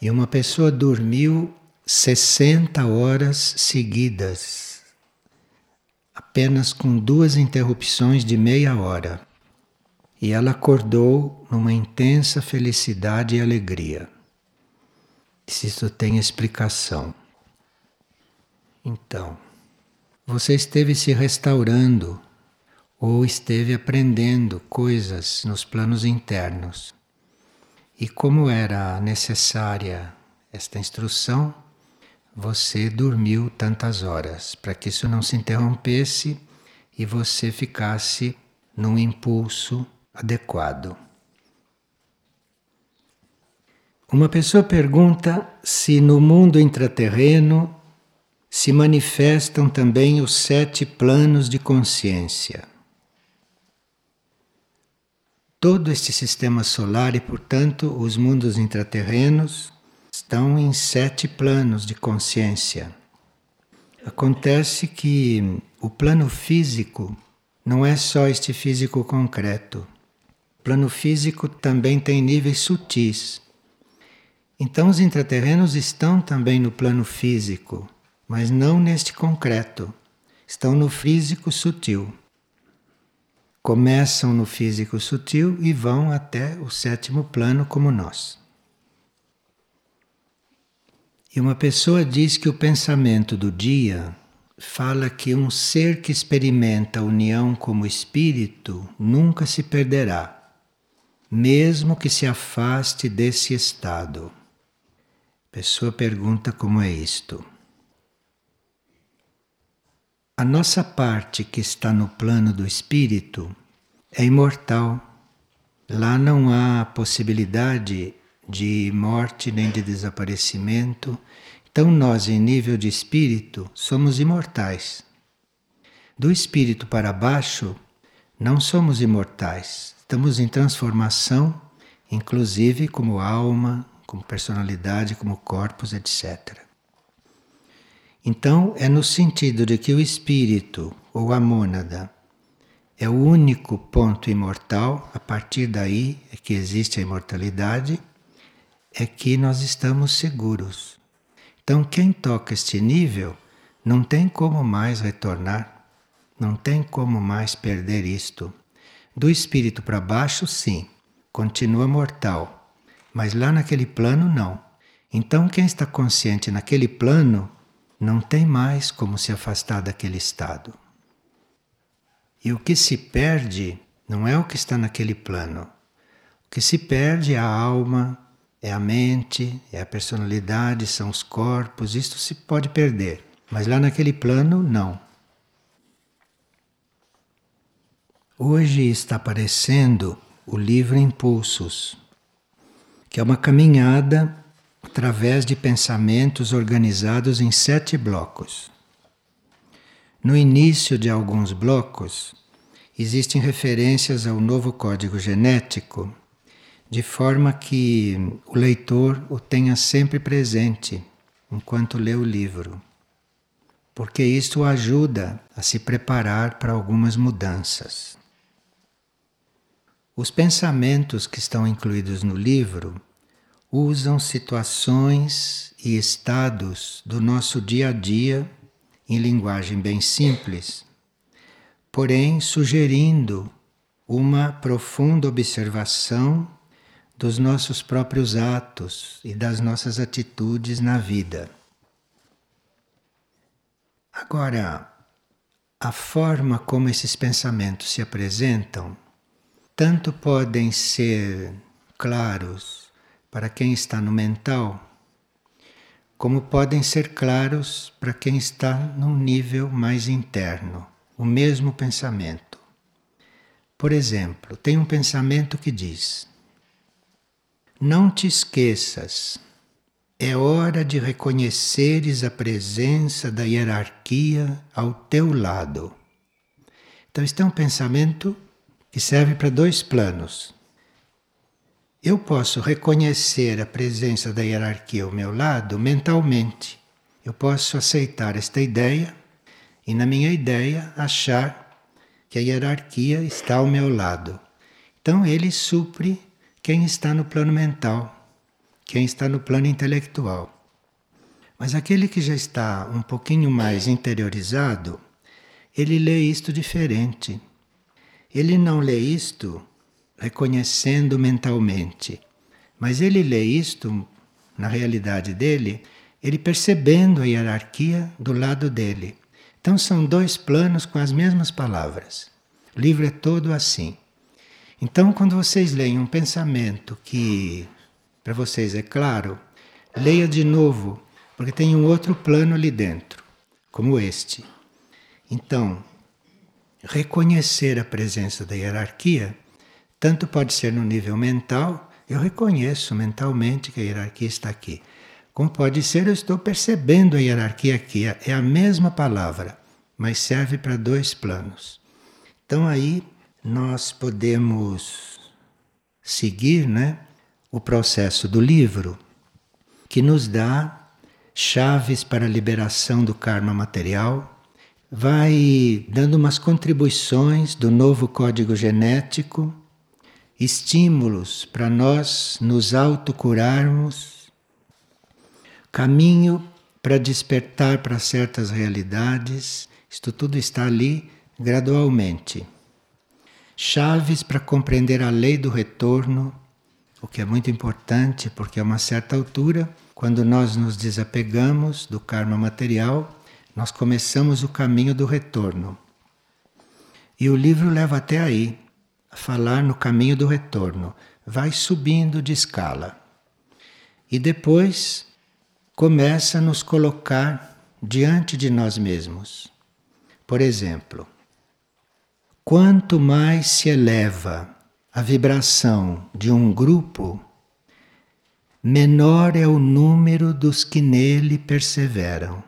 E uma pessoa dormiu 60 horas seguidas, apenas com duas interrupções de meia hora. E ela acordou numa intensa felicidade e alegria. Se isso tem explicação. Então, você esteve se restaurando ou esteve aprendendo coisas nos planos internos. E como era necessária esta instrução, você dormiu tantas horas para que isso não se interrompesse e você ficasse num impulso adequado. Uma pessoa pergunta se no mundo intraterreno se manifestam também os sete planos de consciência. Todo este sistema solar e, portanto, os mundos intraterrenos estão em sete planos de consciência. Acontece que o plano físico não é só este físico concreto. O plano físico também tem níveis sutis. Então, os intraterrenos estão também no plano físico mas não neste concreto. Estão no físico sutil. Começam no físico sutil e vão até o sétimo plano, como nós. E uma pessoa diz que o pensamento do dia fala que um ser que experimenta a união como espírito nunca se perderá, mesmo que se afaste desse estado. A pessoa pergunta como é isto. A nossa parte que está no plano do espírito é imortal. Lá não há possibilidade de morte nem de desaparecimento. Então, nós, em nível de espírito, somos imortais. Do espírito para baixo, não somos imortais. Estamos em transformação, inclusive como alma, como personalidade, como corpos, etc. Então, é no sentido de que o espírito ou a mônada é o único ponto imortal, a partir daí é que existe a imortalidade, é que nós estamos seguros. Então, quem toca este nível não tem como mais retornar, não tem como mais perder isto. Do espírito para baixo, sim, continua mortal, mas lá naquele plano, não. Então, quem está consciente naquele plano não tem mais como se afastar daquele estado. E o que se perde não é o que está naquele plano. O que se perde é a alma, é a mente, é a personalidade, são os corpos, isto se pode perder. Mas lá naquele plano, não. Hoje está aparecendo o livro Impulsos, que é uma caminhada através de pensamentos organizados em sete blocos. No início de alguns blocos, existem referências ao novo código genético, de forma que o leitor o tenha sempre presente enquanto lê o livro, porque isto ajuda a se preparar para algumas mudanças. Os pensamentos que estão incluídos no livro usam situações e estados do nosso dia a dia em linguagem bem simples, porém sugerindo uma profunda observação dos nossos próprios atos e das nossas atitudes na vida. Agora, a forma como esses pensamentos se apresentam tanto podem ser claros para quem está no mental, como podem ser claros para quem está num nível mais interno, o mesmo pensamento. Por exemplo, tem um pensamento que diz: Não te esqueças, é hora de reconheceres a presença da hierarquia ao teu lado. Então, este é um pensamento que serve para dois planos eu posso reconhecer a presença da hierarquia ao meu lado mentalmente. Eu posso aceitar esta ideia e, na minha ideia, achar que a hierarquia está ao meu lado. Então, ele supre quem está no plano mental, quem está no plano intelectual. Mas aquele que já está um pouquinho mais interiorizado, ele lê isto diferente. Ele não lê isto reconhecendo mentalmente, mas ele lê isto, na realidade dele, ele percebendo a hierarquia do lado dele. Então são dois planos com as mesmas palavras. O livro é todo assim. Então, quando vocês leem um pensamento que para vocês é claro, leia de novo porque tem um outro plano ali dentro, como este. Então, reconhecer a presença da hierarquia, tanto pode ser no nível mental, eu reconheço mentalmente que a hierarquia está aqui, como pode ser eu estou percebendo a hierarquia aqui, é a mesma palavra, mas serve para dois planos. Então aí nós podemos seguir, né, o processo do livro que nos dá chaves para a liberação do karma material, vai dando umas contribuições do novo código genético, estímulos para nós nos autocurarmos, caminho para despertar para certas realidades, isto tudo está ali gradualmente. Chaves para compreender a lei do retorno, o que é muito importante, porque a uma certa altura quando nós nos desapegamos do karma material, nós começamos o caminho do retorno. E o livro leva até aí, a falar no caminho do retorno. Vai subindo de escala. E depois começa a nos colocar diante de nós mesmos. Por exemplo, quanto mais se eleva a vibração de um grupo, menor é o número dos que nele perseveram.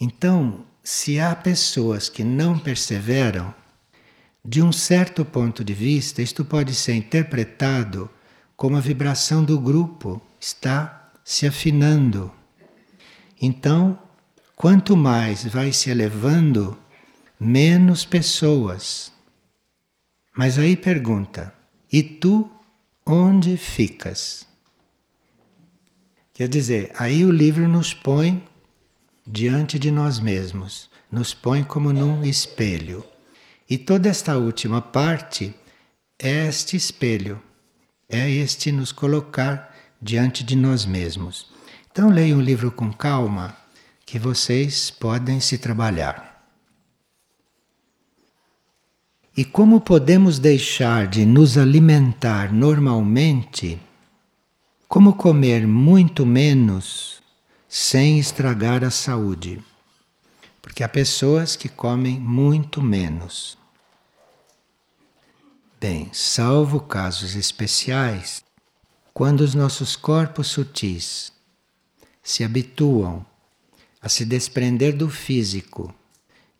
Então, se há pessoas que não perseveram, de um certo ponto de vista, isto pode ser interpretado como a vibração do grupo está se afinando. Então, quanto mais vai se elevando, menos pessoas. Mas aí pergunta: e tu onde ficas? Quer dizer, aí o livro nos põe diante de nós mesmos, nos põe como num espelho. E toda esta última parte é este espelho, é este nos colocar diante de nós mesmos. Então leiam o livro com calma, que vocês podem se trabalhar. E como podemos deixar de nos alimentar normalmente? Como comer muito menos sem estragar a saúde? Porque há pessoas que comem muito menos. Bem, salvo casos especiais, quando os nossos corpos sutis se habituam a se desprender do físico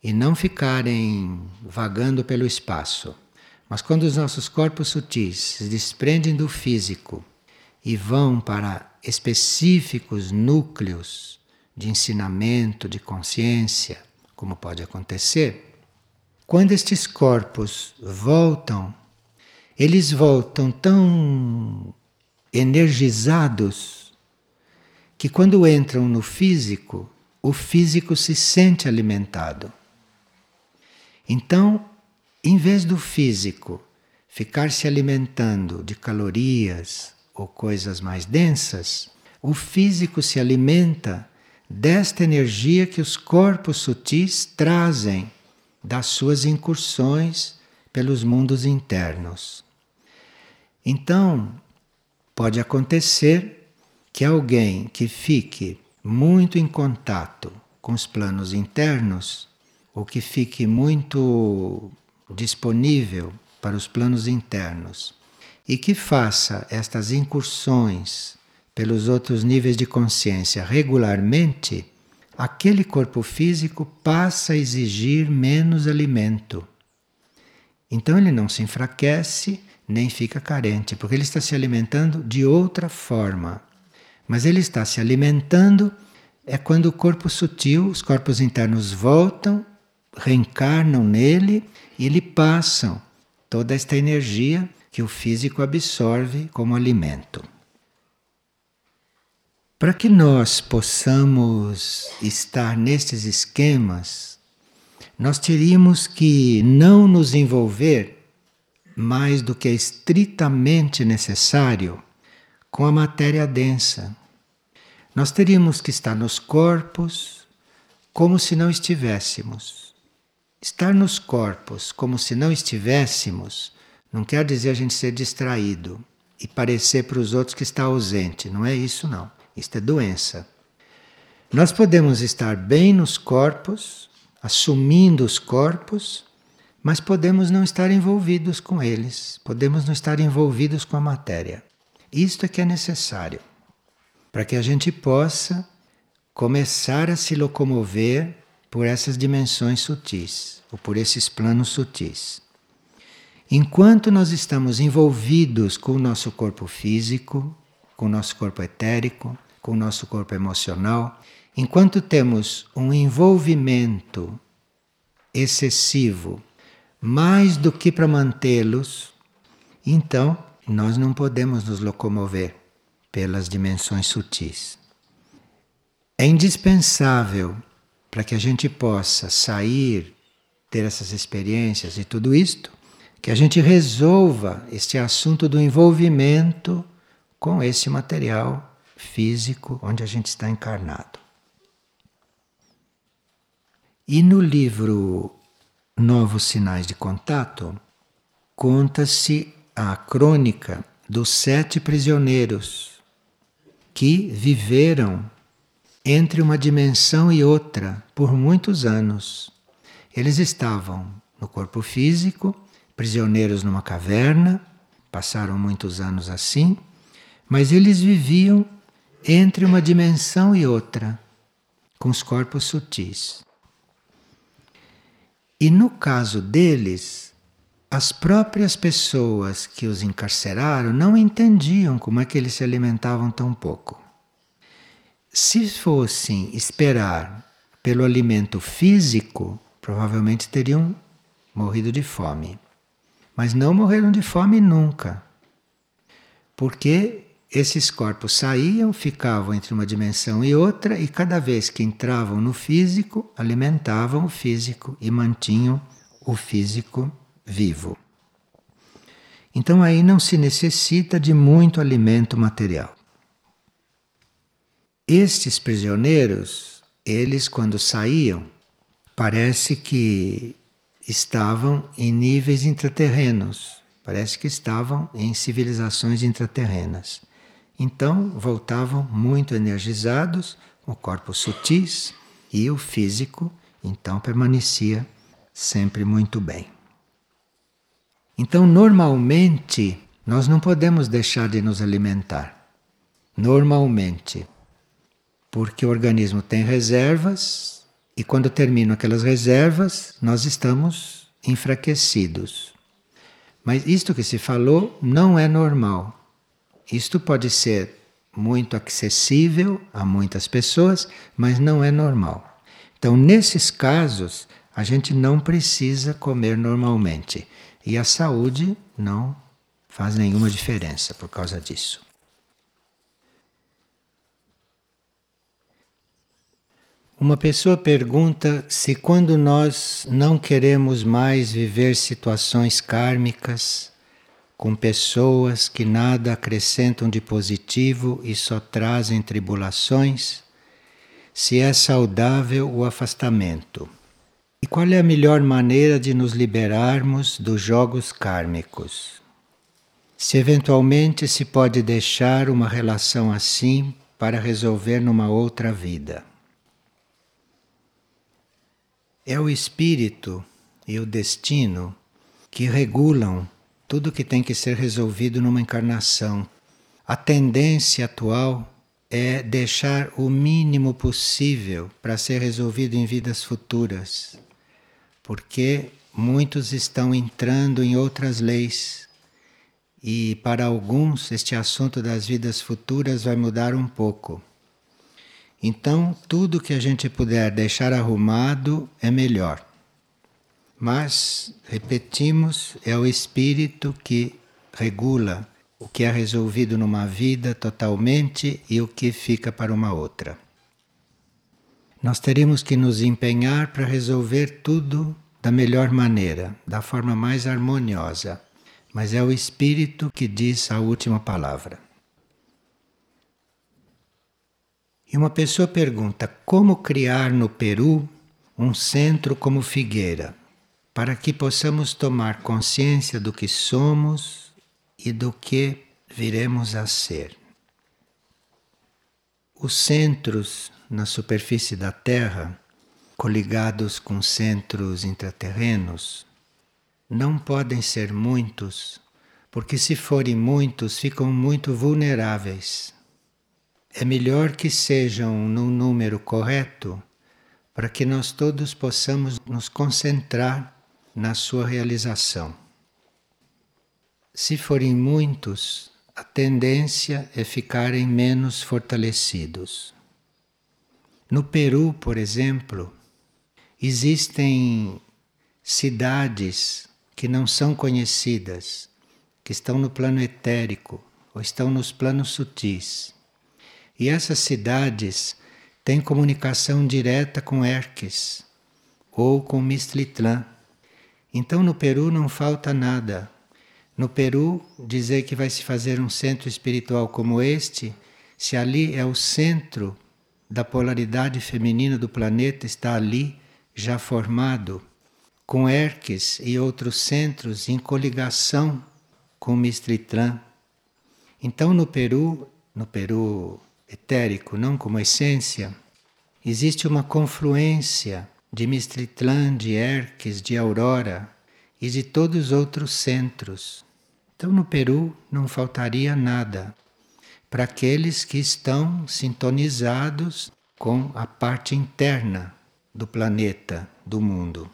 e não ficarem vagando pelo espaço. Mas quando os nossos corpos sutis se desprendem do físico e vão para específicos núcleos de ensinamento, de consciência, como pode acontecer, quando estes corpos voltam, eles voltam tão energizados que quando entram no físico, o físico se sente alimentado. Então, em vez do físico ficar se alimentando de calorias ou coisas mais densas, o físico se alimenta desta energia que os corpos sutis trazem das suas incursões pelos mundos internos. Então, pode acontecer que alguém que fique muito em contato com os planos internos ou que fique muito disponível para os planos internos e que faça estas incursões pelos outros níveis de consciência regularmente, aquele corpo físico passa a exigir menos alimento. Então ele não se enfraquece nem fica carente, porque ele está se alimentando de outra forma. Mas ele está se alimentando é quando o corpo sutil, os corpos internos voltam reencarnam nele e lhe passam toda esta energia que o físico absorve como alimento. Para que nós possamos estar nestes esquemas, nós teríamos que não nos envolver mais do que é estritamente necessário com a matéria densa. Nós teríamos que estar nos corpos como se não estivéssemos. Estar nos corpos como se não estivéssemos não quer dizer a gente ser distraído e parecer para os outros que está ausente. Não é isso, não. Isto é doença. Nós podemos estar bem nos corpos, assumindo os corpos, mas podemos não estar envolvidos com eles, podemos não estar envolvidos com a matéria. Isto é que é necessário para que a gente possa começar a se locomover por essas dimensões sutis, ou por esses planos sutis. Enquanto nós estamos envolvidos com o nosso corpo físico, com o nosso corpo etérico, com o nosso corpo emocional, enquanto temos um envolvimento excessivo, mais do que para mantê-los, então nós não podemos nos locomover pelas dimensões sutis. É indispensável para que a gente possa sair, ter essas experiências e tudo isto, que a gente resolva este assunto do envolvimento com esse material físico onde a gente está encarnado. E no livro Novos Sinais de Contato, conta-se a crônica dos sete prisioneiros que viveram entre uma dimensão e outra por muitos anos. Eles estavam no corpo físico, prisioneiros numa caverna, passaram muitos anos assim, mas eles viviam entre uma dimensão e outra, com os corpos sutis. E no caso deles, as próprias pessoas que os encarceraram não entendiam como é que eles se alimentavam tão pouco. Se fossem esperar pelo alimento físico, provavelmente teriam morrido de fome. Mas não morreram de fome nunca. Porque esses corpos saíam, ficavam entre uma dimensão e outra, e cada vez que entravam no físico, alimentavam o físico e mantinham o físico vivo. Então aí não se necessita de muito alimento material. Estes prisioneiros, eles quando saíam, parece que estavam em níveis intraterrenos, parece que estavam em civilizações intraterrenas. Então voltavam muito energizados, o corpo sutis e o físico, então permanecia sempre muito bem. Então, normalmente, nós não podemos deixar de nos alimentar. Normalmente. Porque o organismo tem reservas e quando terminam aquelas reservas, nós estamos enfraquecidos. Mas isto que se falou não é normal. Isto pode ser muito acessível a muitas pessoas, mas não é normal. Então, nesses casos, a gente não precisa comer normalmente. E a saúde não faz nenhuma diferença por causa disso. Uma pessoa pergunta se quando nós não queremos mais viver situações kármicas, com pessoas que nada acrescentam de positivo e só trazem tribulações, se é saudável o afastamento. E qual é a melhor maneira de nos liberarmos dos jogos kármicos? Se eventualmente se pode deixar uma relação assim para resolver numa outra vida. É o espírito e o destino que regulam tudo que tem que ser resolvido numa encarnação. A tendência atual é deixar o mínimo possível para ser resolvido em vidas futuras, porque muitos estão entrando em outras leis e para alguns este assunto das vidas futuras vai mudar um pouco. Então, tudo que a gente puder deixar arrumado é melhor. Mas, repetimos, é o espírito que regula o que é resolvido numa vida totalmente e o que fica para uma outra. Nós teríamos que nos empenhar para resolver tudo da melhor maneira, da forma mais harmoniosa, mas é o Espírito que diz a última palavra. E uma pessoa pergunta: como criar no Peru um centro como Figueira, para que possamos tomar consciência do que somos e do que viremos a ser? Os centros na superfície da Terra, coligados com centros intraterrenos, não podem ser muitos, porque se forem muitos, ficam muito vulneráveis. É melhor que sejam num número correto para que nós todos possamos nos concentrar na sua realização. Se forem muitos, a tendência é ficarem menos fortalecidos. No Peru, por exemplo, existem cidades que não são conhecidas, que estão no plano etérico ou estão nos planos sutis. E essas cidades têm comunicação direta com Erques ou com Mistlitlã. Então no Peru não falta nada. No Peru, dizer que vai se fazer um centro espiritual como este, se ali é o centro da polaridade feminina do planeta, está ali já formado com Erques e outros centros em coligação com Mistritlan. Então, no Peru, no Peru etérico, não como essência, existe uma confluência de Mistritlan, de Erques, de Aurora e de todos os outros centros. Então, no Peru não faltaria nada para aqueles que estão sintonizados com a parte interna do planeta, do mundo.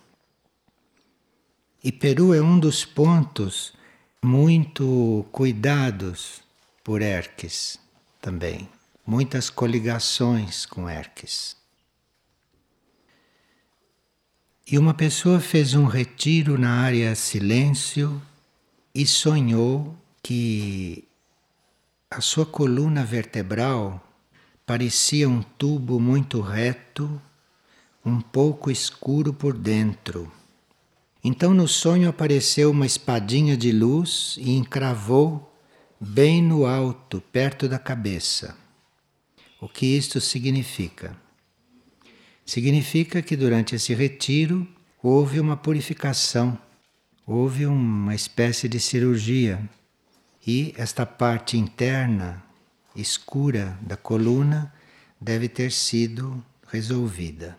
E Peru é um dos pontos muito cuidados por Erques também. Muitas coligações com Erques. E uma pessoa fez um retiro na área silêncio e sonhou que a sua coluna vertebral parecia um tubo muito reto, um pouco escuro por dentro então no sonho apareceu uma espadinha de luz e encravou bem no alto, perto da cabeça. O que isto significa? Significa que durante esse retiro houve uma purificação, houve uma espécie de cirurgia e esta parte interna, escura da coluna, deve ter sido resolvida.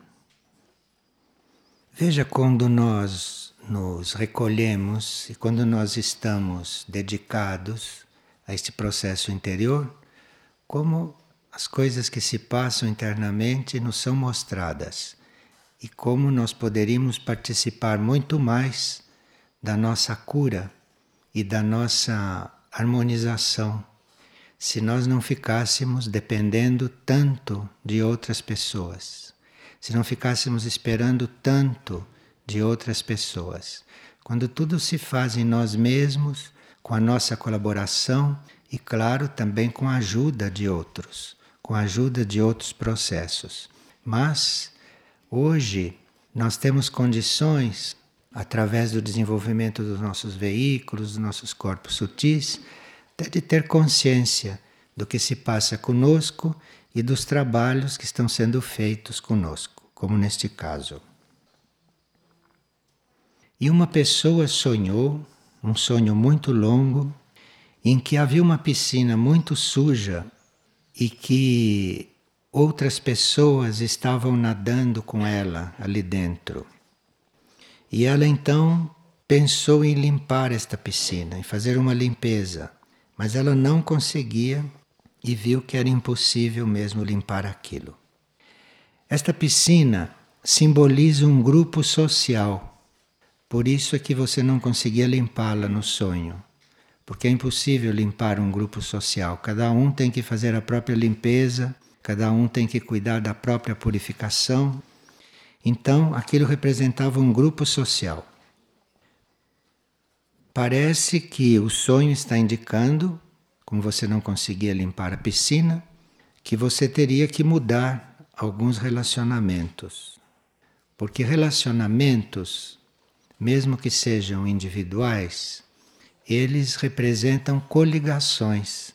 Veja quando nós nos recolhemos e quando nós estamos dedicados a este processo interior, como as coisas que se passam internamente nos são mostradas. E como nós poderíamos participar muito mais da nossa cura e da nossa harmonização se nós não ficássemos dependendo tanto de outras pessoas, se não ficássemos esperando tanto de outras pessoas. Quando tudo se faz em nós mesmos, com a nossa colaboração e, claro, também com a ajuda de outros, com a ajuda de outros processos. Mas, hoje, nós temos condições, através do desenvolvimento dos nossos veículos, dos nossos corpos sutis, até de ter consciência do que se passa conosco e dos trabalhos que estão sendo feitos conosco, como neste caso. E uma pessoa sonhou, um sonho muito longo, em que havia uma piscina muito suja e que outras pessoas estavam nadando com ela ali dentro. E ela então pensou em limpar esta piscina, em fazer uma limpeza, mas ela não conseguia e viu que era impossível mesmo limpar aquilo. Esta piscina simboliza um grupo social por isso é que você não conseguia limpá-la no sonho, porque é impossível limpar um grupo social. Cada um tem que fazer a própria limpeza, cada um tem que cuidar da própria purificação. Então, aquilo representava um grupo social. Parece que o sonho está indicando como você não conseguia limpar a piscina, que você teria que mudar alguns relacionamentos. Porque relacionamentos, mesmo que sejam individuais, eles representam coligações.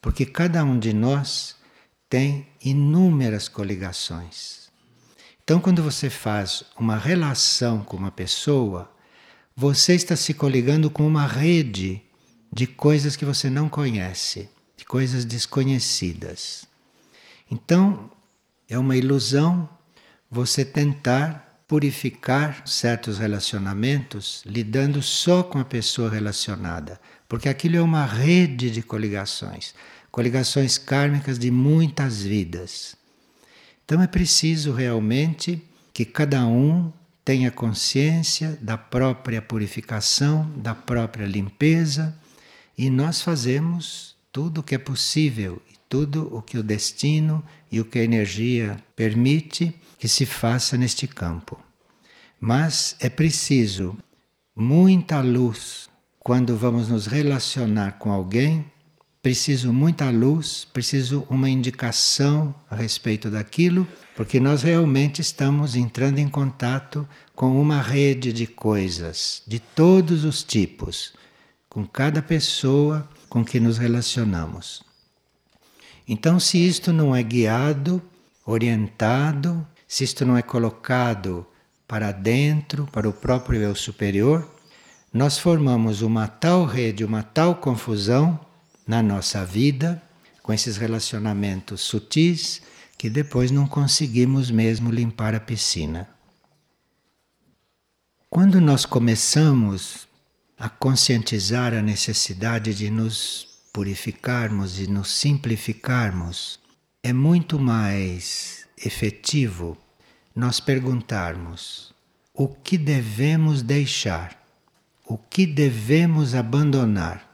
Porque cada um de nós tem inúmeras coligações. Então, quando você faz uma relação com uma pessoa, você está se coligando com uma rede de coisas que você não conhece, de coisas desconhecidas. Então, é uma ilusão você tentar purificar certos relacionamentos lidando só com a pessoa relacionada, porque aquilo é uma rede de coligações, coligações kármicas de muitas vidas. Então é preciso realmente que cada um tenha consciência da própria purificação, da própria limpeza, e nós fazemos tudo o que é possível, tudo o que o destino e o que a energia permite que se faça neste campo. Mas é preciso muita luz quando vamos nos relacionar com alguém preciso muita luz, preciso uma indicação a respeito daquilo, porque nós realmente estamos entrando em contato com uma rede de coisas de todos os tipos, com cada pessoa com que nos relacionamos. Então, se isto não é guiado, orientado, se isto não é colocado para dentro, para o próprio eu superior, nós formamos uma tal rede, uma tal confusão na nossa vida, com esses relacionamentos sutis, que depois não conseguimos mesmo limpar a piscina. Quando nós começamos a conscientizar a necessidade de nos purificarmos e nos simplificarmos, é muito mais efetivo nós perguntarmos o que devemos deixar, o que devemos abandonar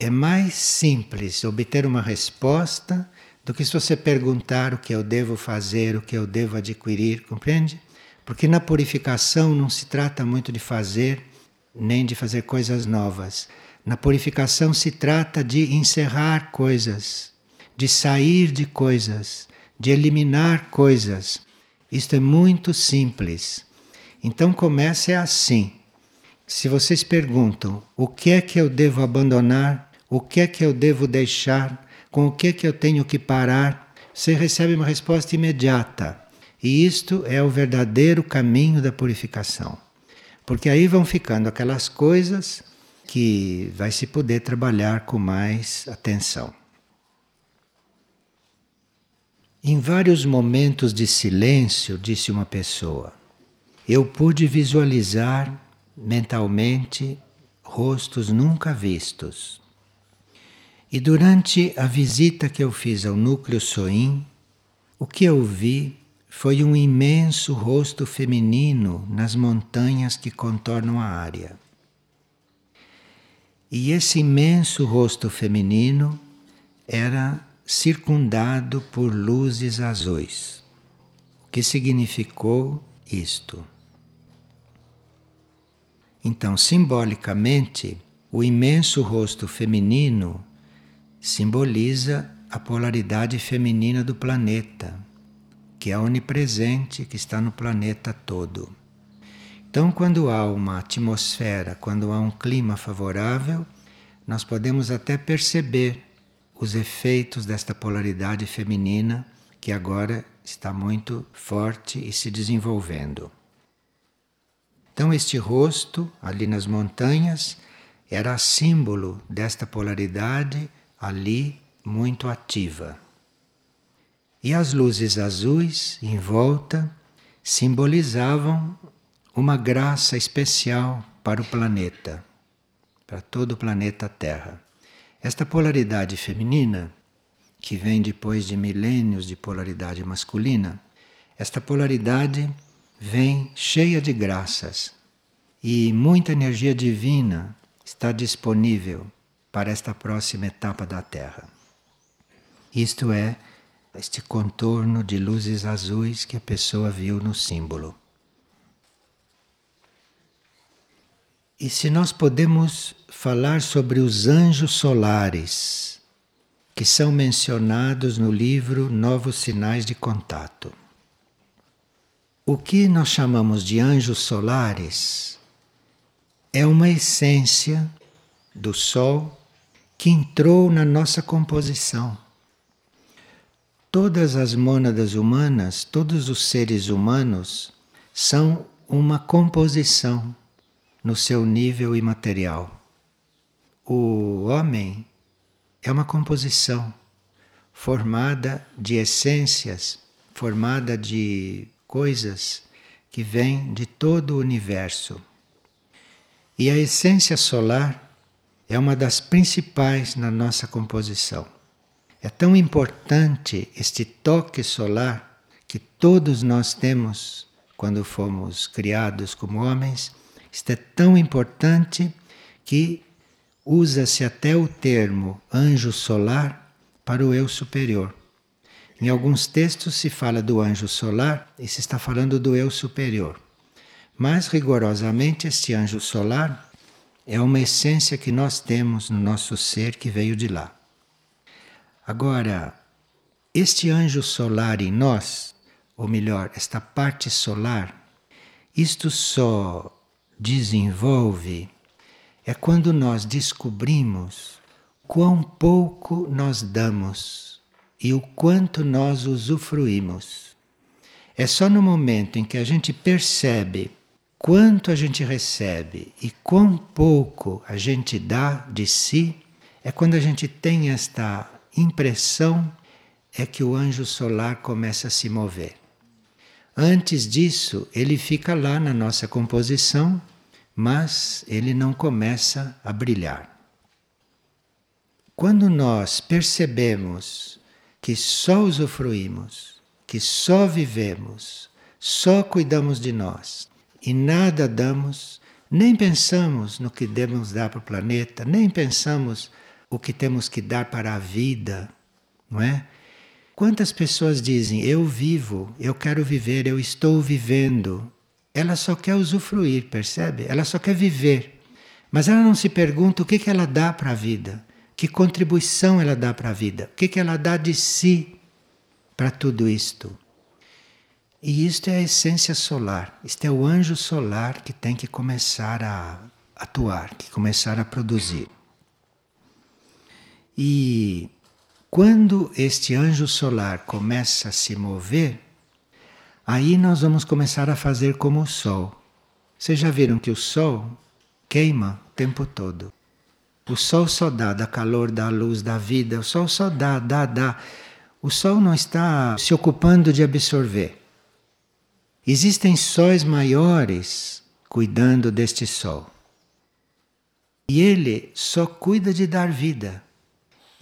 é mais simples obter uma resposta do que se você perguntar o que eu devo fazer, o que eu devo adquirir, compreende? Porque na purificação não se trata muito de fazer nem de fazer coisas novas. Na purificação se trata de encerrar coisas, de sair de coisas, de eliminar coisas. Isto é muito simples. Então comece assim. Se vocês perguntam o que é que eu devo abandonar, o que é que eu devo deixar? Com o que é que eu tenho que parar? Você recebe uma resposta imediata. E isto é o verdadeiro caminho da purificação. Porque aí vão ficando aquelas coisas que vai se poder trabalhar com mais atenção. Em vários momentos de silêncio, disse uma pessoa, eu pude visualizar mentalmente rostos nunca vistos. E durante a visita que eu fiz ao núcleo Soim, o que eu vi foi um imenso rosto feminino nas montanhas que contornam a área. E esse imenso rosto feminino era circundado por luzes azuis. O que significou isto? Então, simbolicamente, o imenso rosto feminino simboliza a polaridade feminina do planeta, que é onipresente, que está no planeta todo. Então, quando há uma atmosfera, quando há um clima favorável, nós podemos até perceber os efeitos desta polaridade feminina que agora está muito forte e se desenvolvendo. Então, este rosto ali nas montanhas era símbolo desta polaridade ali muito ativa. E as luzes azuis em volta simbolizavam uma graça especial para o planeta, para todo o planeta Terra. Esta polaridade feminina, que vem depois de milênios de polaridade masculina, esta polaridade vem cheia de graças e muita energia divina está disponível para esta próxima etapa da Terra. Isto é, este contorno de luzes azuis que a pessoa viu no símbolo. E se nós podemos falar sobre os anjos solares, que são mencionados no livro Novos Sinais de Contato. O que nós chamamos de anjos solares é uma essência do Sol que entrou na nossa composição. Todas as mônadas humanas, todos os seres humanos, são uma composição no seu nível imaterial. O homem é uma composição formada de essências, formada de coisas que vêm de todo o universo. E a essência solar é uma das principais na nossa composição. É tão importante este toque solar que todos nós temos quando fomos criados como homens. Isto é tão importante que usa-se até o termo anjo solar para o eu superior. Em alguns textos se fala do anjo solar e se está falando do eu superior. Mas rigorosamente este anjo solar é uma essência que nós temos no nosso ser que veio de lá. Agora, este anjo solar em nós, ou melhor, esta parte solar, isto só desenvolve é quando nós descobrimos quão pouco nós damos e o quanto nós usufruímos. É só no momento em que a gente percebe quanto a gente recebe e quão pouco a gente dá de si, é quando a gente tem esta impressão é que o anjo solar começa a se mover. Antes disso, ele fica lá na nossa composição, mas ele não começa a brilhar. Quando nós percebemos que só usufruímos, que só vivemos, só cuidamos de nós, e nada damos, nem pensamos no que devemos dar para o planeta, nem pensamos o que temos que dar para a vida, não é? Quantas pessoas dizem eu vivo, eu quero viver, eu estou vivendo? Ela só quer usufruir, percebe? Ela só quer viver. Mas ela não se pergunta o que, que ela dá para a vida, que contribuição ela dá para a vida, o que, que ela dá de si para tudo isto. E isto é a essência solar, isto é o anjo solar que tem que começar a atuar, que começar a produzir. E quando este anjo solar começa a se mover, aí nós vamos começar a fazer como o Sol. Vocês já viram que o Sol queima o tempo todo. O Sol só dá, dá calor, dá luz, dá vida, o Sol só dá, dá, dá. O Sol não está se ocupando de absorver. Existem sóis maiores cuidando deste sol. E ele só cuida de dar vida.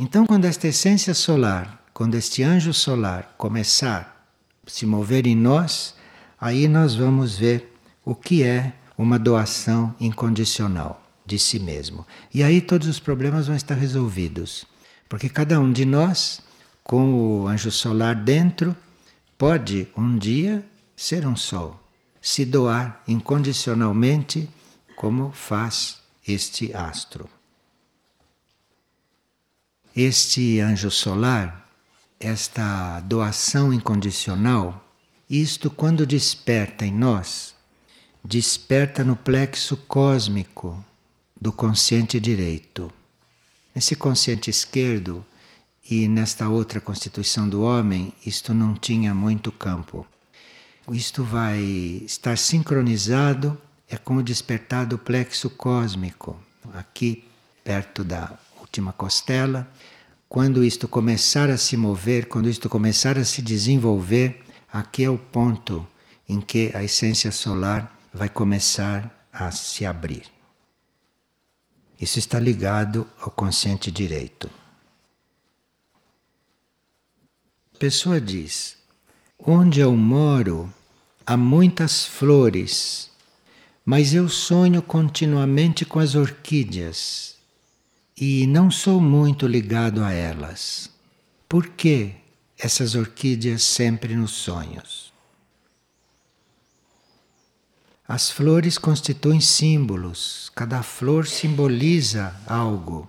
Então, quando esta essência solar, quando este anjo solar começar a se mover em nós, aí nós vamos ver o que é uma doação incondicional de si mesmo. E aí todos os problemas vão estar resolvidos. Porque cada um de nós, com o anjo solar dentro, pode um dia ser um sol, se doar incondicionalmente, como faz este astro. Este anjo solar, esta doação incondicional, isto quando desperta em nós, desperta no plexo cósmico do consciente direito. Nesse consciente esquerdo e nesta outra constituição do homem, isto não tinha muito campo isto vai estar sincronizado é com o despertar do plexo cósmico, aqui perto da última costela. Quando isto começar a se mover, quando isto começar a se desenvolver, aqui é o ponto em que a essência solar vai começar a se abrir. Isso está ligado ao consciente direito. A pessoa diz: Onde eu moro há muitas flores, mas eu sonho continuamente com as orquídeas e não sou muito ligado a elas. Por que essas orquídeas sempre nos sonhos? As flores constituem símbolos, cada flor simboliza algo,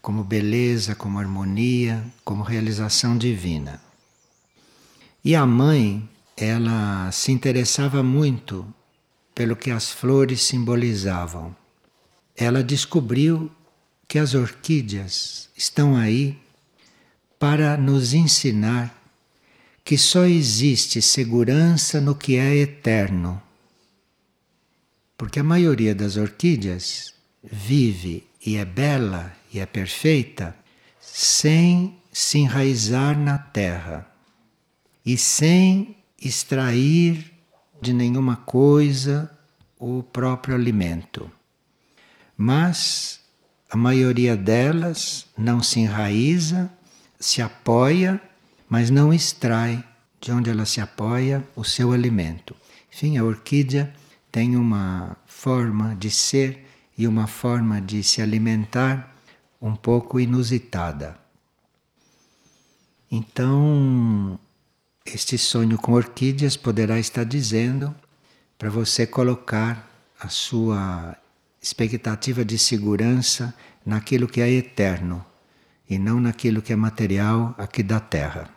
como beleza, como harmonia, como realização divina. E a mãe, ela se interessava muito pelo que as flores simbolizavam. Ela descobriu que as orquídeas estão aí para nos ensinar que só existe segurança no que é eterno. Porque a maioria das orquídeas vive e é bela e é perfeita sem se enraizar na terra e sem extrair de nenhuma coisa o próprio alimento. Mas a maioria delas não se enraiza, se apoia, mas não extrai de onde ela se apoia o seu alimento. Enfim, a orquídea tem uma forma de ser e uma forma de se alimentar um pouco inusitada. Então, este sonho com orquídeas poderá estar dizendo para você colocar a sua expectativa de segurança naquilo que é eterno e não naquilo que é material aqui da Terra.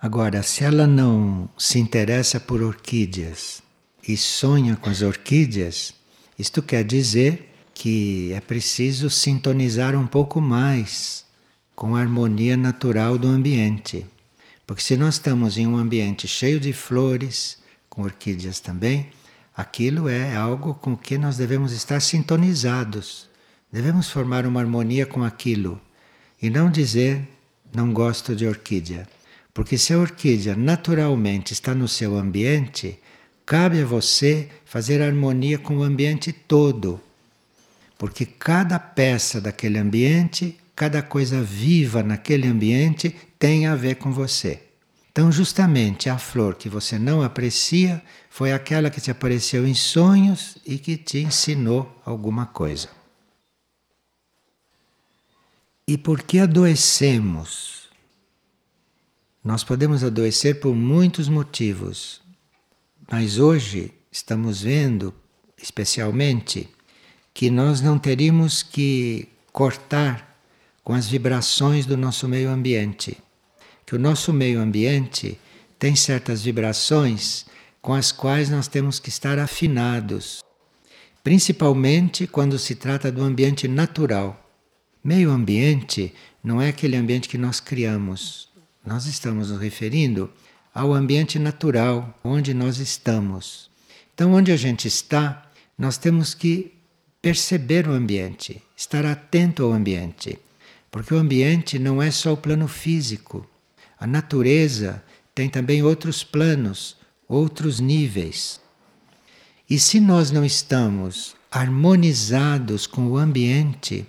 Agora, se ela não se interessa por orquídeas e sonha com as orquídeas, isto quer dizer que é preciso sintonizar um pouco mais com a harmonia natural do ambiente. Porque se nós estamos em um ambiente cheio de flores, com orquídeas também, aquilo é algo com o que nós devemos estar sintonizados. Devemos formar uma harmonia com aquilo e não dizer não gosto de orquídea. Porque se a orquídea naturalmente está no seu ambiente, cabe a você fazer harmonia com o ambiente todo. Porque cada peça daquele ambiente cada coisa viva naquele ambiente tem a ver com você. Então, justamente a flor que você não aprecia foi aquela que te apareceu em sonhos e que te ensinou alguma coisa. E por que adoecemos? Nós podemos adoecer por muitos motivos, mas hoje estamos vendo, especialmente, que nós não teríamos que cortar com as vibrações do nosso meio ambiente. Que o nosso meio ambiente tem certas vibrações com as quais nós temos que estar afinados, principalmente quando se trata do ambiente natural. Meio ambiente não é aquele ambiente que nós criamos. Nós estamos nos referindo ao ambiente natural onde nós estamos. Então, onde a gente está, nós temos que perceber o ambiente, estar atento ao ambiente. Porque o ambiente não é só o plano físico. A natureza tem também outros planos, outros níveis. E se nós não estamos harmonizados com o ambiente,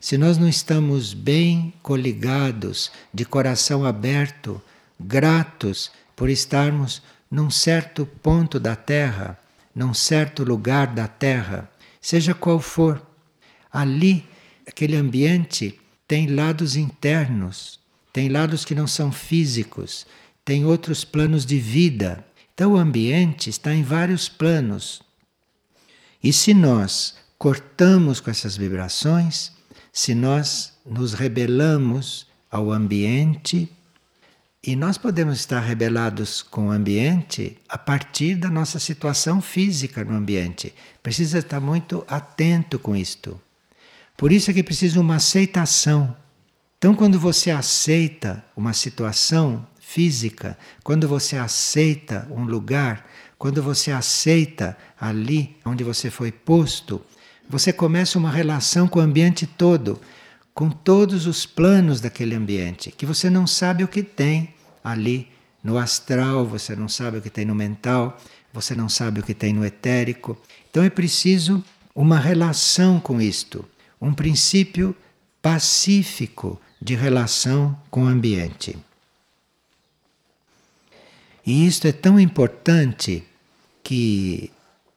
se nós não estamos bem coligados, de coração aberto, gratos por estarmos num certo ponto da Terra, num certo lugar da Terra, seja qual for, ali, aquele ambiente tem lados internos, tem lados que não são físicos, tem outros planos de vida. Então o ambiente está em vários planos. E se nós cortamos com essas vibrações, se nós nos rebelamos ao ambiente, e nós podemos estar rebelados com o ambiente a partir da nossa situação física no ambiente. Precisa estar muito atento com isto. Por isso é que precisa uma aceitação. Então, quando você aceita uma situação física, quando você aceita um lugar, quando você aceita ali onde você foi posto, você começa uma relação com o ambiente todo, com todos os planos daquele ambiente, que você não sabe o que tem ali no astral, você não sabe o que tem no mental, você não sabe o que tem no etérico. Então é preciso uma relação com isto um princípio pacífico de relação com o ambiente. E isto é tão importante que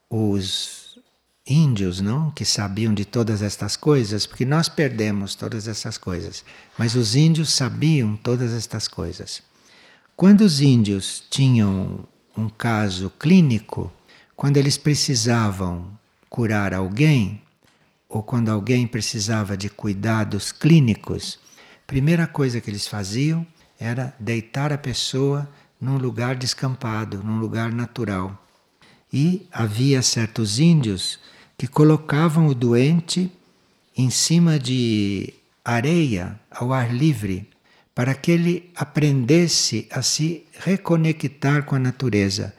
os índios, não, que sabiam de todas estas coisas, porque nós perdemos todas essas coisas, mas os índios sabiam todas estas coisas. Quando os índios tinham um caso clínico, quando eles precisavam curar alguém, ou quando alguém precisava de cuidados clínicos, primeira coisa que eles faziam era deitar a pessoa num lugar descampado, num lugar natural. E havia certos índios que colocavam o doente em cima de areia ao ar livre, para que ele aprendesse a se reconectar com a natureza,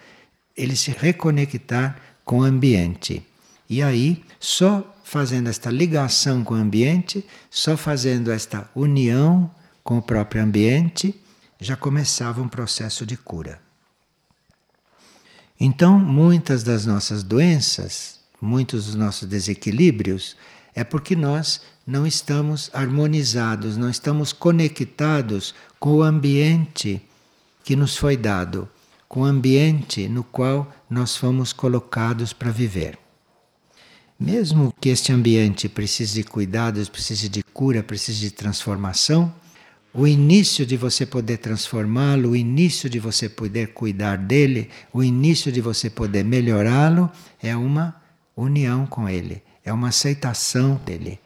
ele se reconectar com o ambiente. E aí, só fazendo esta ligação com o ambiente, só fazendo esta união com o próprio ambiente, já começava um processo de cura. Então, muitas das nossas doenças, muitos dos nossos desequilíbrios, é porque nós não estamos harmonizados, não estamos conectados com o ambiente que nos foi dado, com o ambiente no qual nós fomos colocados para viver. Mesmo que este ambiente precise de cuidados, precise de cura, precise de transformação, o início de você poder transformá-lo, o início de você poder cuidar dele, o início de você poder melhorá-lo é uma união com ele, é uma aceitação dele.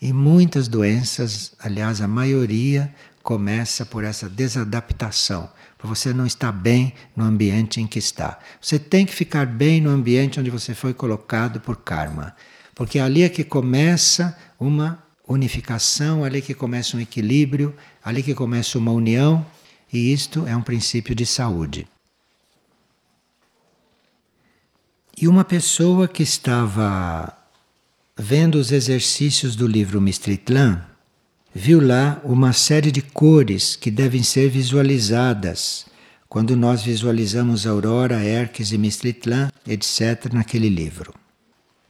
E muitas doenças, aliás, a maioria, começa por essa desadaptação, por você não estar bem no ambiente em que está. Você tem que ficar bem no ambiente onde você foi colocado por karma, porque ali é que começa uma unificação, ali que começa um equilíbrio, ali que começa uma união, e isto é um princípio de saúde. E uma pessoa que estava vendo os exercícios do livro Mistritlan, viu lá uma série de cores que devem ser visualizadas quando nós visualizamos Aurora, Hermes e Mistritlan, etc., naquele livro.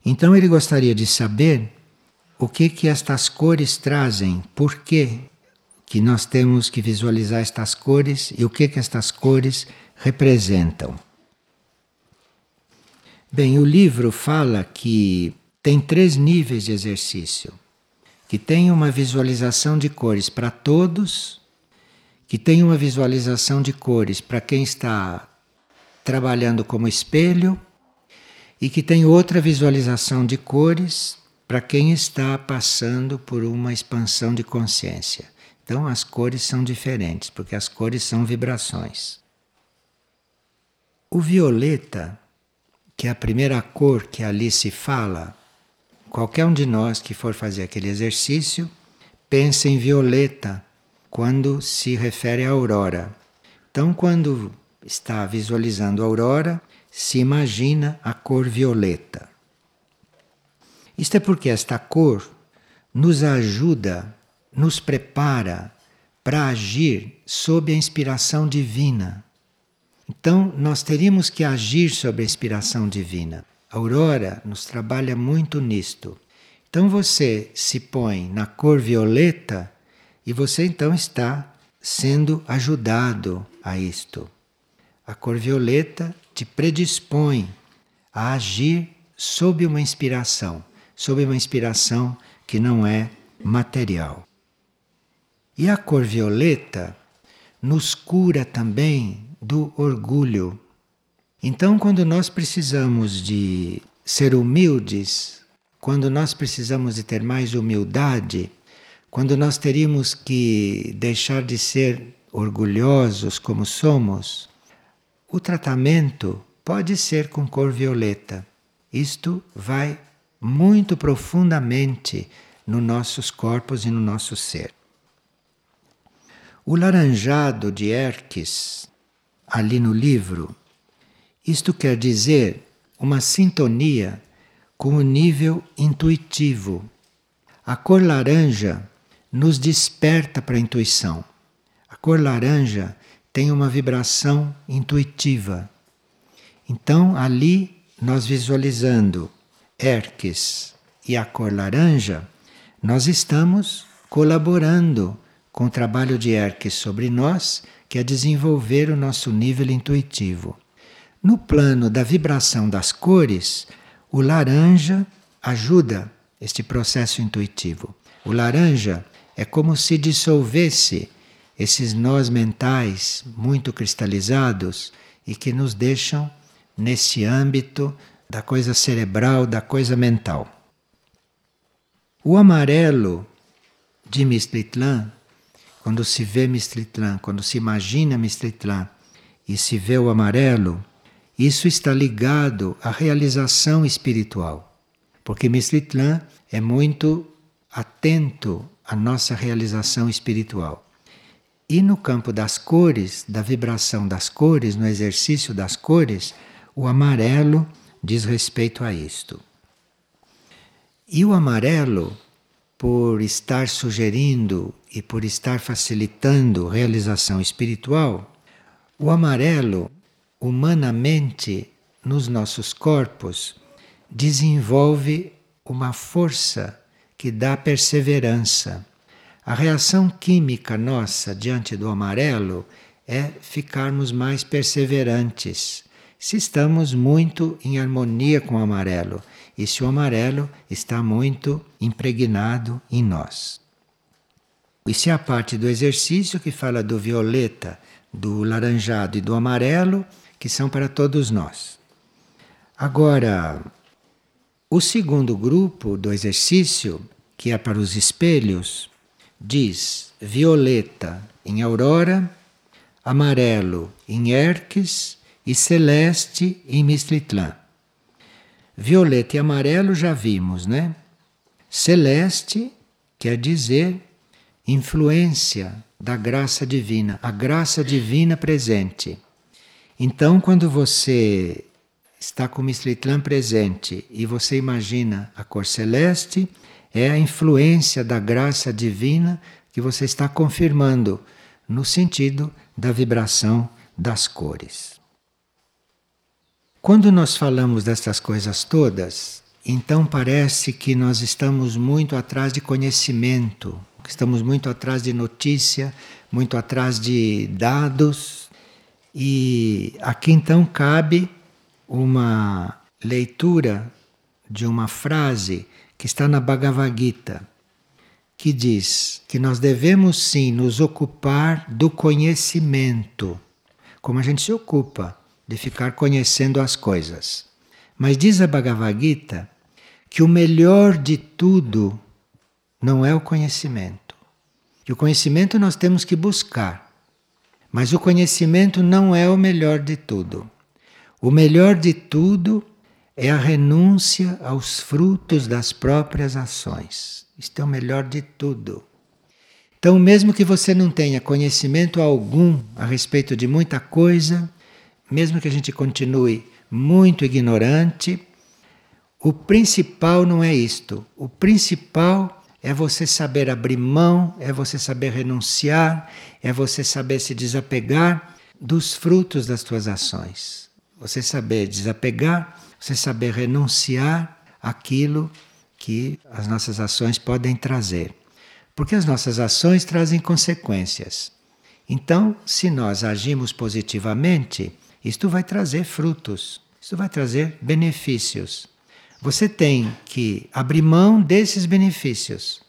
Então ele gostaria de saber o que que estas cores trazem, por que que nós temos que visualizar estas cores e o que que estas cores representam. Bem, o livro fala que tem três níveis de exercício, que tem uma visualização de cores para todos, que tem uma visualização de cores para quem está trabalhando como espelho e que tem outra visualização de cores para quem está passando por uma expansão de consciência. Então as cores são diferentes, porque as cores são vibrações. O violeta, que é a primeira cor que ali se fala, qualquer um de nós que for fazer aquele exercício, pensa em violeta quando se refere à aurora. Então, quando está visualizando a aurora, se imagina a cor violeta. Isto é porque esta cor nos ajuda, nos prepara para agir sob a inspiração divina. Então, nós teríamos que agir sob a inspiração divina. A aurora nos trabalha muito nisto. Então, você se põe na cor violeta e você então está sendo ajudado a isto. A cor violeta te predispõe a agir sob uma inspiração sob uma inspiração que não é material. E a cor violeta nos cura também do orgulho. Então, quando nós precisamos de ser humildes, quando nós precisamos de ter mais humildade, quando nós teríamos que deixar de ser orgulhosos como somos, o tratamento pode ser com cor violeta. Isto vai muito profundamente nos nossos corpos e no nosso ser. O laranjado de Erques, ali no livro, isto quer dizer uma sintonia com o nível intuitivo. A cor laranja nos desperta para a intuição. A cor laranja tem uma vibração intuitiva. Então, ali, nós visualizando Erques e a cor laranja, nós estamos colaborando com o trabalho de Erques sobre nós, que é desenvolver o nosso nível intuitivo. No plano da vibração das cores, o laranja ajuda este processo intuitivo. O laranja é como se dissolvesse esses nós mentais muito cristalizados e que nos deixam nesse âmbito da coisa cerebral, da coisa mental. O amarelo de Mistritlan, quando se vê Mistritlan, quando se imagina Mistritlan e se vê o amarelo, isso está ligado à realização espiritual. Porque Mistritlan é muito atento à nossa realização espiritual. E no campo das cores, da vibração das cores, no exercício das cores, o amarelo diz respeito a isto. E o amarelo, por estar sugerindo e por estar facilitando realização espiritual, o amarelo, humanamente, nos nossos corpos, desenvolve uma força que dá perseverança a reação química nossa diante do amarelo é ficarmos mais perseverantes. Se estamos muito em harmonia com o amarelo e se o amarelo está muito impregnado em nós. Isso é a parte do exercício que fala do violeta, do laranjado e do amarelo, que são para todos nós. Agora, o segundo grupo do exercício, que é para os espelhos, diz violeta em aurora, amarelo em Erques e celeste em Mistritlan. Violeta e amarelo já vimos, né? Celeste quer dizer influência da graça divina, a graça divina presente. Então, quando você está com o Mistritlan presente e você imagina a cor celeste, é a influência da graça divina que você está confirmando no sentido da vibração das cores. Quando nós falamos dessas coisas todas, então parece que nós estamos muito atrás de conhecimento, estamos muito atrás de notícia, muito atrás de dados, e aqui então cabe uma leitura de uma frase que está na Bhagavad Gita, que diz que nós devemos sim nos ocupar do conhecimento, como a gente se ocupa de ficar conhecendo as coisas. Mas diz a Bhagavad Gita que o melhor de tudo não é o conhecimento. Que o conhecimento nós temos que buscar. Mas o conhecimento não é o melhor de tudo. O melhor de tudo é a renúncia aos frutos das próprias ações. Isto é o melhor de tudo. Então, mesmo que você não tenha conhecimento algum a respeito de muita coisa, mesmo que a gente continue muito ignorante, o principal não é isto. O principal é você saber abrir mão, é você saber renunciar, é você saber se desapegar dos frutos das tuas ações. Você saber desapegar você saber renunciar aquilo que as nossas ações podem trazer. Porque as nossas ações trazem consequências. Então, se nós agimos positivamente, isto vai trazer frutos, isto vai trazer benefícios. Você tem que abrir mão desses benefícios,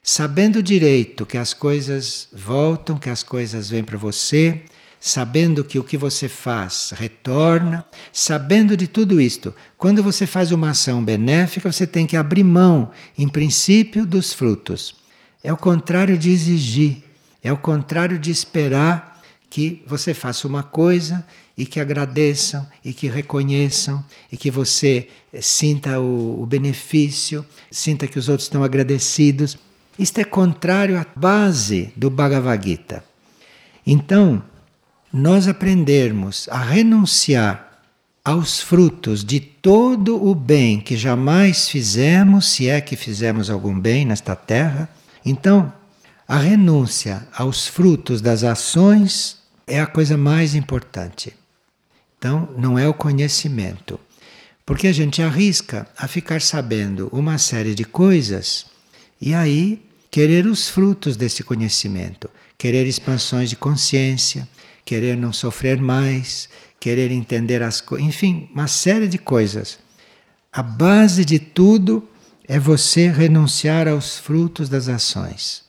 sabendo direito que as coisas voltam, que as coisas vêm para você, sabendo que o que você faz retorna, sabendo de tudo isto. Quando você faz uma ação benéfica, você tem que abrir mão, em princípio, dos frutos. É o contrário de exigir, é o contrário de esperar que você faça uma coisa e que agradeçam e que reconheçam e que você sinta o, o benefício, sinta que os outros estão agradecidos. Isto é contrário à base do Bhagavad Gita. Então, nós aprendermos a renunciar aos frutos de todo o bem que jamais fizemos, se é que fizemos algum bem nesta terra, então a renúncia aos frutos das ações é a coisa mais importante. Então, não é o conhecimento. Porque a gente arrisca a ficar sabendo uma série de coisas e aí querer os frutos desse conhecimento, querer expansões de consciência, querer não sofrer mais, querer entender as coisas, enfim, uma série de coisas. A base de tudo é você renunciar aos frutos das ações.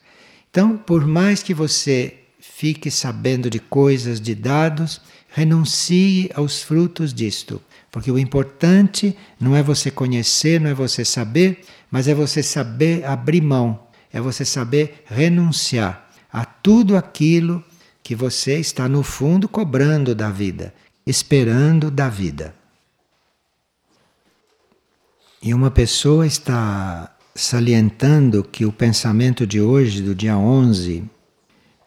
Então, por mais que você fique sabendo de coisas, de dados, renuncie aos frutos disto, Porque o importante não é você conhecer, não é você saber, mas é você saber abrir mão, é você saber renunciar a tudo aquilo que você está no fundo cobrando da vida, esperando da vida. E uma pessoa está salientando que o pensamento de hoje, do dia 11,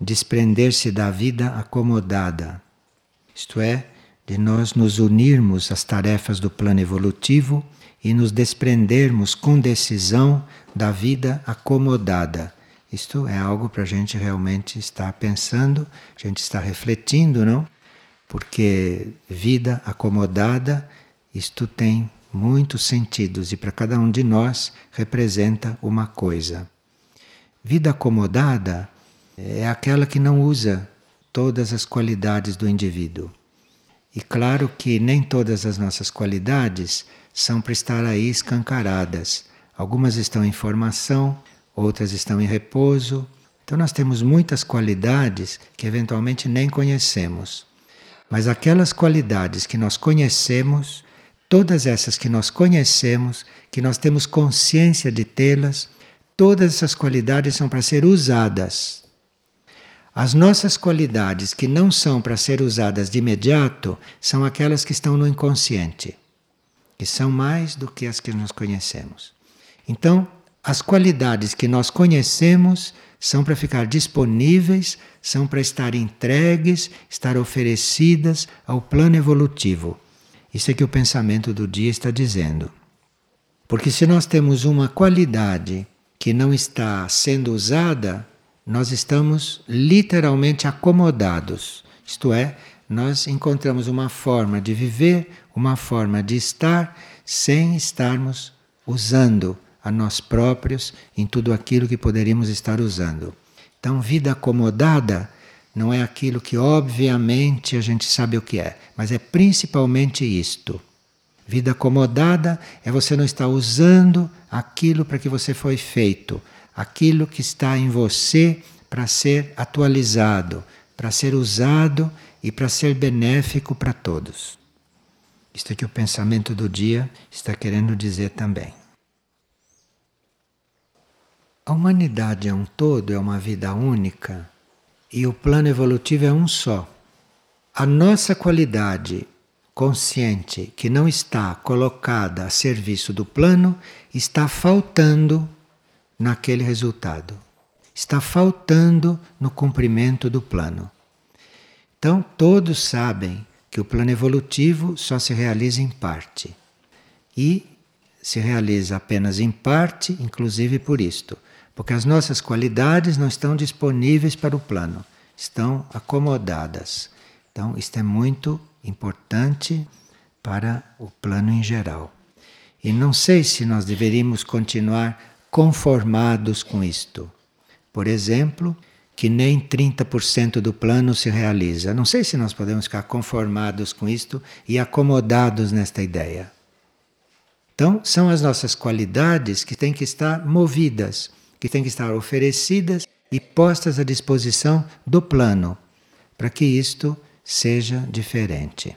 desprender-se da vida acomodada, isto é, de nós nos unirmos às tarefas do plano evolutivo e nos desprendermos com decisão da vida acomodada. Isto é algo para a gente realmente estar pensando, a gente estar refletindo, não? Porque vida acomodada, isto tem muitos sentidos e para cada um de nós representa uma coisa. Vida acomodada é aquela que não usa todas as qualidades do indivíduo. E claro que nem todas as nossas qualidades são para estar aí escancaradas. Algumas estão em formação, outras estão em repouso. Então nós temos muitas qualidades que eventualmente nem conhecemos. Mas aquelas qualidades que nós conhecemos, todas essas que nós conhecemos, que nós temos consciência de tê-las, todas essas qualidades são para ser usadas as nossas qualidades que não são para ser usadas de imediato são aquelas que estão no inconsciente, que são mais do que as que nós conhecemos. Então, as qualidades que nós conhecemos são para ficar disponíveis, são para estar entregues, estar oferecidas ao plano evolutivo. Isso é que o pensamento do dia está dizendo. Porque se nós temos uma qualidade que não está sendo usada, nós estamos literalmente acomodados. Isto é, nós encontramos uma forma de viver, uma forma de estar, sem estarmos usando a nós próprios em tudo aquilo que poderíamos estar usando. Então, vida acomodada não é aquilo que, obviamente, a gente sabe o que é, mas é principalmente isto. Vida acomodada é você não estar usando aquilo para que você foi feito, aquilo que está em você para ser atualizado, para ser usado e para ser benéfico para todos. Isto é que o pensamento do dia está querendo dizer também. A humanidade é um todo, é uma vida única e o plano evolutivo é um só. A nossa qualidade consciente que não está colocada a serviço do plano está faltando naquele resultado. Está faltando no cumprimento do plano. Então, todos sabem que o plano evolutivo só se realiza em parte. E se realiza apenas em parte, inclusive por isto, porque as nossas qualidades não estão disponíveis para o plano, estão acomodadas. Então, isto é muito importante para o plano em geral. E não sei se nós deveríamos continuar conformados com isto. Por exemplo, que nem 30% do plano se realiza. Não sei se nós podemos ficar conformados com isto e acomodados nesta ideia. Então, são as nossas qualidades que têm que estar movidas, que têm que estar oferecidas e postas à disposição do plano, para que isto seja diferente.